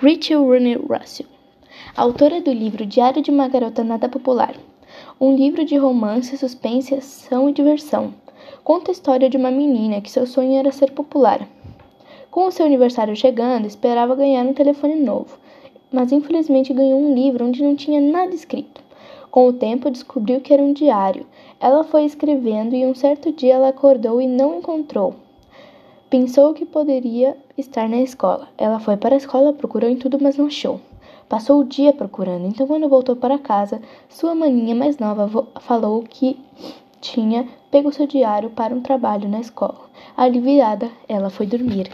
Rachel Rooney Russell, autora do livro Diário de uma Garota Nada Popular, um livro de romance, suspense, ação e diversão. Conta a história de uma menina que seu sonho era ser popular. Com o seu aniversário chegando, esperava ganhar um telefone novo, mas infelizmente ganhou um livro onde não tinha nada escrito. Com o tempo, descobriu que era um diário. Ela foi escrevendo e um certo dia ela acordou e não encontrou. Pensou que poderia estar na escola. Ela foi para a escola, procurou em tudo, mas não achou. Passou o dia procurando, então quando voltou para casa, sua maninha mais nova falou que tinha pego seu diário para um trabalho na escola. Aliviada, ela foi dormir.